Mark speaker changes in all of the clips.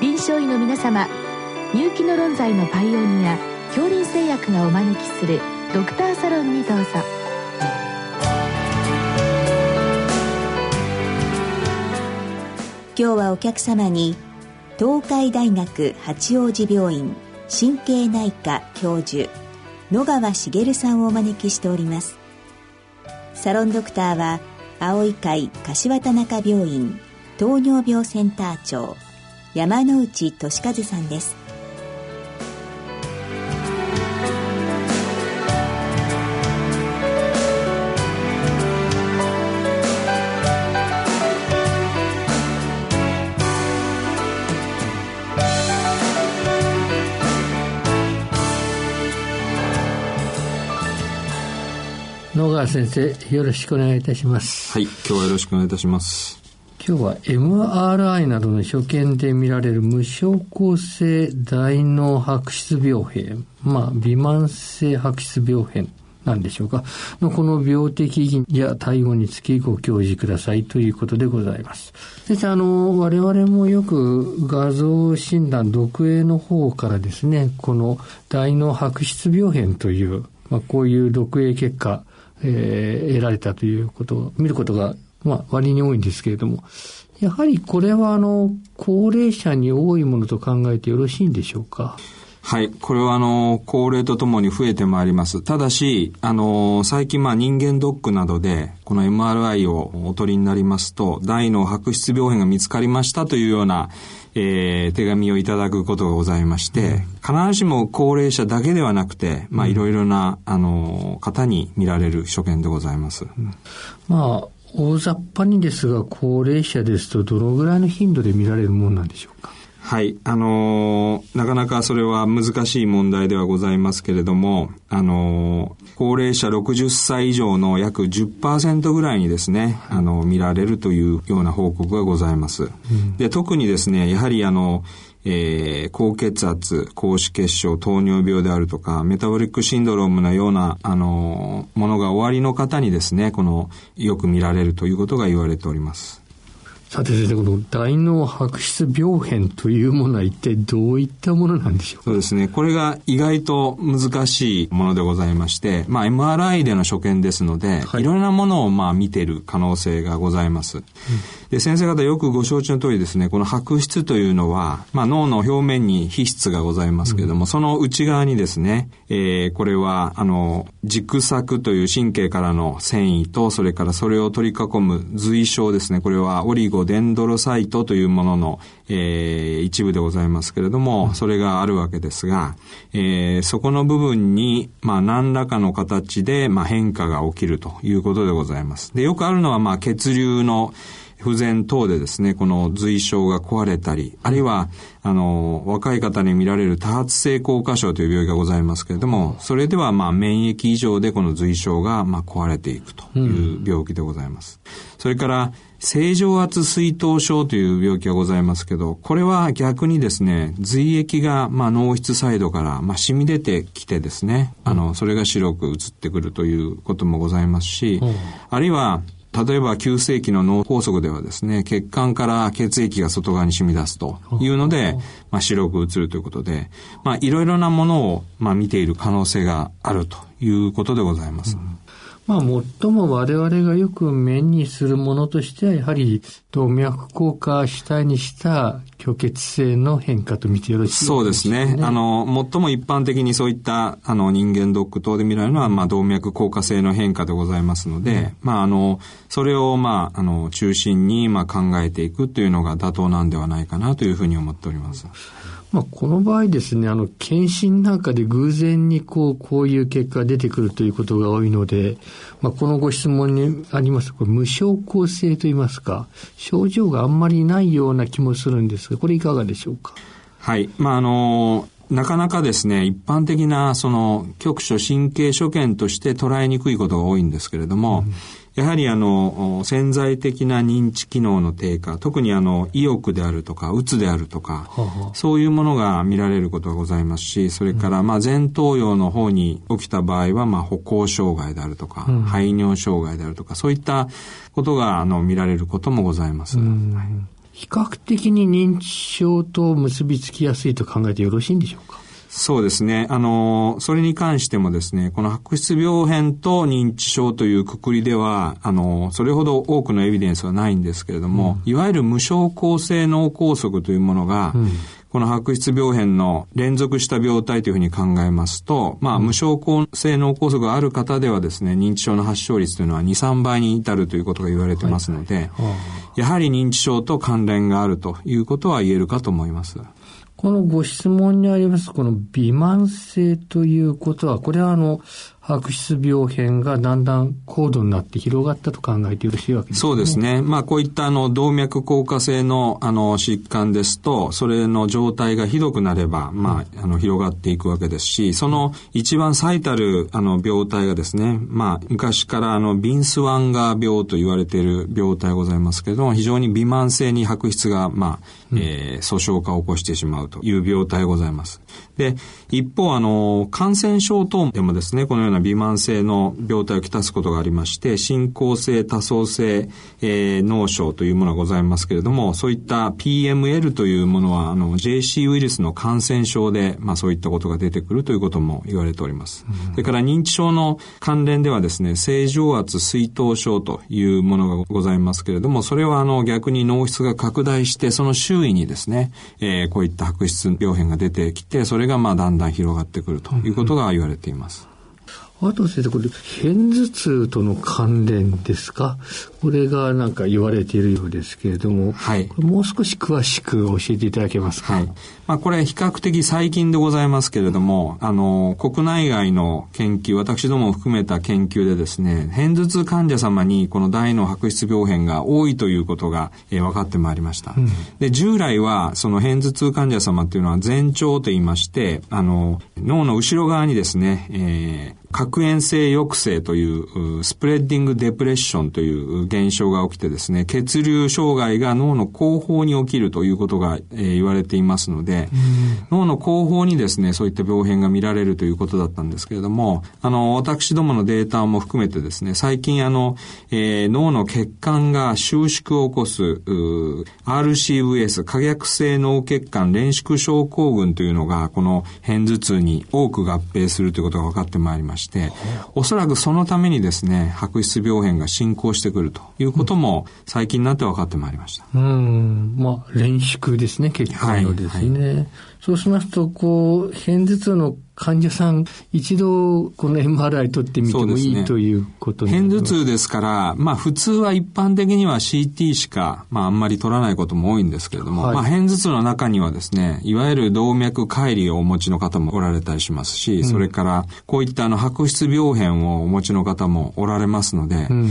Speaker 1: 臨床医の皆様入気の論剤のパイオニア恐林製薬がお招きするドクターサロンにどうぞ。
Speaker 2: 今日はお客様に東海大学八王子病院神経内科教授野川茂さんをお招きしております。サロンドクターは青い会柏田中病院糖尿病センター長山内俊和さんです。
Speaker 3: 野川先生よろしくお願いいたします。
Speaker 4: はい今日はよろしくお願いいたします
Speaker 3: 今日は MRI などの所見で見られる無症候性大脳白質病変まあ微慢性白質病変なんでしょうか。のこの病的や対応につきご教示くださいということでございます。先生あの我々もよく画像診断読影の方からですねこの大脳白質病変という、まあ、こういう読影結果えー、得られたということを見ることが、まあ、割に多いんですけれども、やはりこれは、あの、高齢者に多いものと考えてよろしいんでしょうか？
Speaker 4: はい。これは、あの、高齢とともに増えてまいります。ただし、あの、最近、まあ、人間ドックなどで、この MRI をお取りになりますと、大脳白質病変が見つかりましたというような、えー、手紙をいただくことがございまして、必ずしも高齢者だけではなくて、まあ、いろいろな、あの、方に見られる所見でございます。
Speaker 3: まあ、大雑把にですが、高齢者ですと、どのぐらいの頻度で見られるものなんでしょうか？
Speaker 4: はい。あのー、なかなかそれは難しい問題ではございますけれども、あのー、高齢者60歳以上の約10%ぐらいにですね、あの、見られるというような報告がございます。うん、で、特にですね、やはりあの、えー、高血圧、高脂血症、糖尿病であるとか、メタボリックシンドロームのような、あの、ものが終わりの方にですね、この、よく見られるということが言われております。
Speaker 3: さて先生、この大脳白質病変というものは一体どういったものなんでしょうか？
Speaker 4: そうですね。これが意外と難しいものでございまして、まあ MRI での所見ですので、はい、いろんなものをまあ見ている可能性がございます。うんで、先生方よくご承知の通りですね、この白質というのは、まあ脳の表面に皮質がございますけれども、うん、その内側にですね、えー、これは、あの、軸索という神経からの繊維と、それからそれを取り囲む髄小ですね、これはオリゴデンドロサイトというものの、えー、一部でございますけれども、それがあるわけですが、えー、そこの部分に、まあ、何らかの形で、まあ、変化が起きるということでございます。で、よくあるのは、まあ、血流の、不全等でですね、この髄症が壊れたり、あるいは、あの、若い方に見られる多発性硬化症という病気がございますけれども、それでは、まあ、免疫異常でこの髄症が、まあ、壊れていくという病気でございます。うん、それから、正常圧水頭症という病気がございますけど、これは逆にですね、髄液が、まあ、脳室サイドから、まあ、染み出てきてですね、あの、それが白く映ってくるということもございますし、あるいは、例えば急性期の脳梗塞ではですね、血管から血液が外側に染み出すというので、まあ、白く映るということで、まあ、いろいろなものを、まあ、見ている可能性があるということでございます。うん
Speaker 3: まあ、最も我々がよく目にするものとしては、やはり動脈硬化主体にした虚血性の変化と見てよろしいですか、ね、
Speaker 4: そうですね。あの、最も一般的にそういった、あの、人間ドック等で見られるのは、まあ、動脈硬化性の変化でございますので、うん、まあ、あの、それを、まあ、あの、中心に、まあ、考えていくというのが妥当なんではないかなというふうに思っております。
Speaker 3: まあ、この場合ですね、あの、検診なんかで偶然にこう、こういう結果が出てくるということが多いので、まあ、このご質問にありますこれ無症候性といいますか、症状があんまりないような気もするんですが、これいかがでしょうか？
Speaker 4: はい。まあ、あの、なかなかですね、一般的な、その、局所神経所見として捉えにくいことが多いんですけれども、うん。やはりあの、潜在的な認知機能の低下、特にあの、意欲であるとか、うつであるとか、ははそういうものが見られることがございますし、それから、まあ、前頭葉の方に起きた場合は、まあ、歩行障害であるとか、うん、排尿障害であるとか、そういったことが、あの、見られることもございます。はい
Speaker 3: 比較的に認知症と結びつきやすいと考えてよろしいんでしょうか？
Speaker 4: そうですね。あの、それに関してもですね、この白質病変と認知症というくくりでは、あの、それほど多くのエビデンスはないんですけれども、うん、いわゆる無症候性脳梗塞というものが、うんこの白質病変の連続した病態というふうに考えますと、まあ、無症候性脳梗塞がある方ではですね、認知症の発症率というのは2、3倍に至るということが言われてますので、はいはい、やはり認知症と関連があるということは言えるかと思います。
Speaker 3: このご質問にあります、この微慢性ということは、これはあの、白質病変がだんだん高度になって広がったと考えてよろしいわけですね。
Speaker 4: そうですね。まあこういったあの動脈硬化性のあの疾患ですと、それの状態がひどくなれば、まああの広がっていくわけですし、その一番最たるあの病態がですね、まあ昔からあのビンスワンガー病と言われている病態ございますけれども、非常に微慢性に白質がまあ、うん、えー、訴訟化を起こしてしまうという病態ございます。で、一方あの感染症等でもですね、このような微慢性の病態をきたすことがありまして、進行性多層性、えー、脳症というものがございますけれども、そういった PML というものは、あの、JC ウイルスの感染症で、まあそういったことが出てくるということも言われております。うん、それから認知症の関連ではですね、正常圧水頭症というものがございますけれども、それはあの逆に脳室が拡大して、その周囲にですね、えー、こういった白質病変が出てきて、それがまあだんだん広がってくるということが言われています。
Speaker 3: あと先生、これ、片頭痛との関連ですか？これがなんか言われているようですけれども、はい。もう少し詳しく教えていただけますか？はい。
Speaker 4: まあ、これ比較的最近でございますけれども、あの、国内外の研究、私どもを含めた研究でですね、片頭痛患者様にこの大脳白質病変が多いということが、えー、分かってまいりました。うん、で、従来は、その片頭痛患者様っていうのは前兆と言いまして、あの、脳の後ろ側にですね、えー、核炎性抑制というスプレッディングデプレッションという現象が起きてですね、血流障害が脳の後方に起きるということが、えー、言われていますので、脳の後方にですね、そういった病変が見られるということだったんですけれども、あの、私どものデータも含めてですね、最近あの、えー、脳の血管が収縮を起こす RCVS、可逆性脳血管連縮症候群というのが、この片頭痛に多く合併するということが分かってまいりました。して、おそらくそのためにですね、白質病変が進行してくるということも最近になって分かってまいりました。
Speaker 3: うん、まあ、連縮ですね、結構のですね。はいはい、そうしますと、こう、片頭痛の患者さん、一度この MRI 取ってみてもいい、ね、ということ
Speaker 4: 片頭痛ですから、まあ普通は一般的には CT しか、まああんまり取らないことも多いんですけれども、はい、まあ片頭痛の中にはですね、いわゆる動脈解離をお持ちの方もおられたりしますし、うん、それからこういったあの白質病変をお持ちの方もおられますので、うん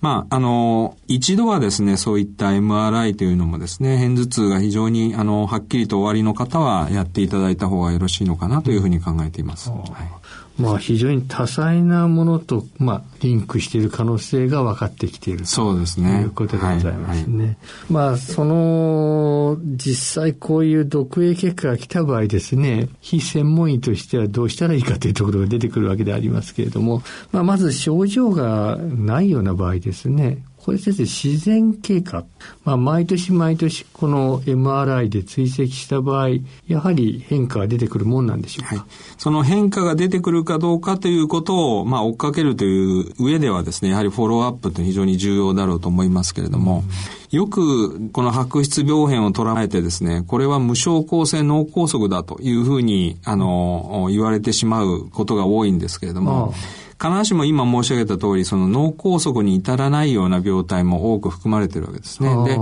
Speaker 4: まあ、あの、一度はですね、そういった MRI というのもですね、片頭痛が非常に、あの、はっきりと終わりの方はやっていただいた方がよろしいのかなというふうに考えています。はい
Speaker 3: まあ、非常に多彩なものと、まあ、リンクしている可能性が分かってきている
Speaker 4: そうですね。
Speaker 3: ということでございますね。はいはい、まあ、その、実際こういう読影結果が来た場合ですね、非専門医としてはどうしたらいいかというところが出てくるわけでありますけれども、まあ、まず症状がないような場合ですね、これ先生、自然経過。まあ、毎年毎年この MRI で追跡した場合、やはり変化が出てくるもんなんでしょうか、はい、
Speaker 4: その変化が出てくるかどうかということを、まあ、追っかけるという上ではですね、やはりフォローアップって非常に重要だろうと思いますけれども、うん、よくこの白質病変を捉えてですね、これは無症候性脳梗塞だというふうに、あの、言われてしまうことが多いんですけれども、必ずしも今申し上げた通り、その脳梗塞に至らないような病態も多く含まれてるわけですね。で、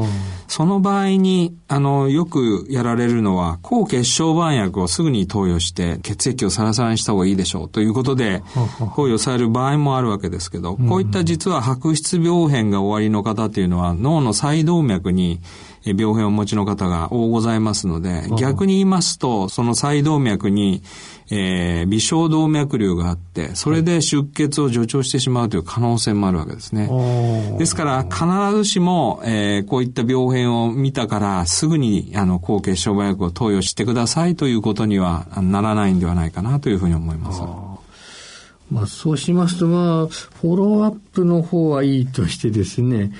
Speaker 4: その場合に、あの、よくやられるのは、抗血小板薬をすぐに投与して、血液をサラサラにした方がいいでしょうということで、投与される場合もあるわけですけど、こういった実は白質病変が終わりの方っていうのは、脳の細動脈に病変をお持ちの方が多ございますので、逆に言いますと、その細動脈に、えー、微小動脈瘤があって、それで出血を助長してしまうという可能性もあるわけですね。ですから、必ずしも、えー、こういった病変を見たから、すぐに、あの、抗血小板薬を投与してくださいということにはならないんではないかなというふうに思います。
Speaker 3: まあ、そうしますと、まあ、フォローアップの方はいいとしてですね、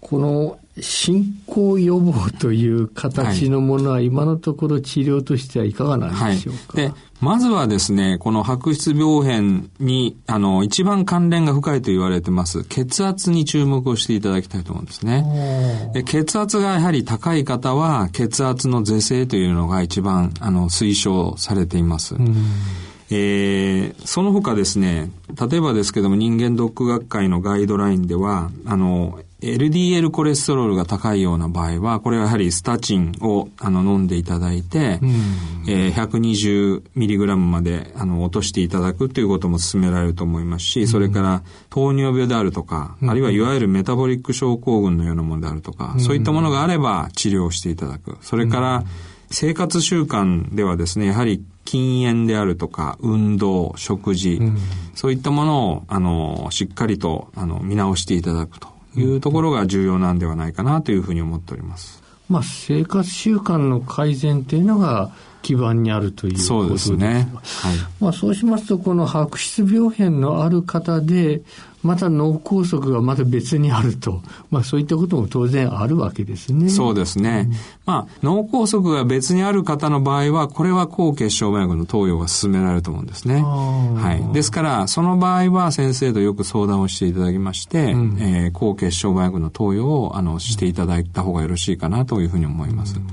Speaker 3: この進行予防という形のものは今のところ治療としてはいかがなんでしょうか、
Speaker 4: はい、でまずはですね、この白質病変に、あの、一番関連が深いと言われてます、血圧に注目をしていただきたいと思うんですね。で血圧がやはり高い方は、血圧の是正というのが一番、あの、推奨されています。えー、その他ですね、例えばですけども人間ドック学会のガイドラインでは、あの、LDL コレステロールが高いような場合は、これはやはりスタチンをあの飲んでいただいて、うん、えー、120mg まであの落としていただくということも勧められると思いますし、それから糖尿病であるとか、うん、あるいはいわゆるメタボリック症候群のようなものであるとか、うん、そういったものがあれば治療していただく。それから、生活習慣ではですね、やはり禁煙であるとか、運動、食事、そういったものを、あの、しっかりと、あの、見直していただくと。いうところが重要なんではないかなというふうに思っております。
Speaker 3: まあ、生活習慣の改善というのが基盤にあるということですね。はい。まあ、そうしますと、この白質病変のある方で、また脳梗塞がまた別にあると、まあそういったことも当然あるわけですね。
Speaker 4: そうですね。うん、まあ脳梗塞が別にある方の場合は、これは抗血小板薬の投与が進められると思うんですね。はい。ですから、その場合は先生とよく相談をしていただきまして、うん、えー、抗血小板薬の投与をあのしていただいた方がよろしいかなというふうに思います。うん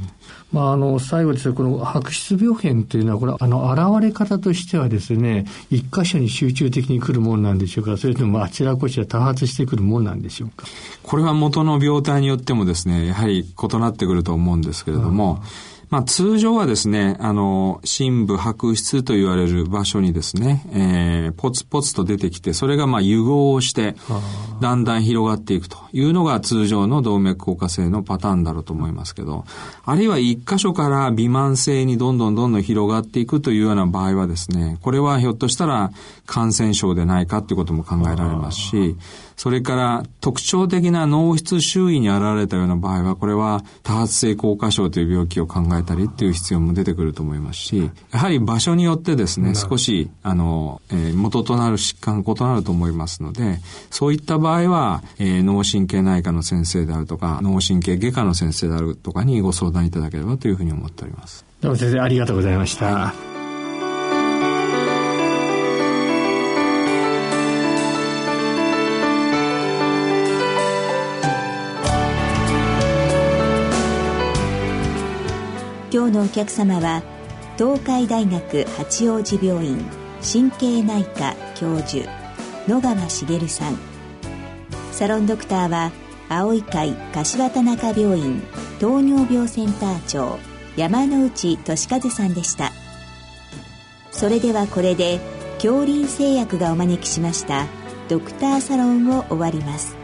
Speaker 3: まあ、あの、最後ですね、この白質病変というのは、これ、あの、現れ方としてはですね、一箇所に集中的に来るものなんでしょうか、それともあちらこちら多発してくるものなんでしょうか。
Speaker 4: これは元の病態によってもですね、やはり異なってくると思うんですけれども、まあ通常はですね、あの、深部白質と言われる場所にですね、えー、ポツポツと出てきて、それがまあ融合をして、だんだん広がっていくというのが通常の動脈硬化性のパターンだろうと思いますけど、あるいは一箇所から微慢性にどんどんどんどん広がっていくというような場合はですね、これはひょっとしたら感染症でないかということも考えられますし、それから特徴的な脳室周囲に現れたような場合は、これは多発性硬化症という病気を考えたりっていう必要も出てくると思いますし、やはり場所によってですね、少し、あの、えー、元となる疾患が異なると思いますので、そういった場合は、えー、脳神経内科の先生であるとか、脳神経外科の先生であるとかにご相談いただければというふうに思っております。
Speaker 3: どうも先生、ありがとうございました。はい
Speaker 2: 日のお客様は東海大学八王子病院神経内科教授野川茂さん。サロンドクターは青い会柏田中病院糖尿病センター長山内俊和さんでした。それではこれで恐林製薬がお招きしましたドクターサロンを終わります。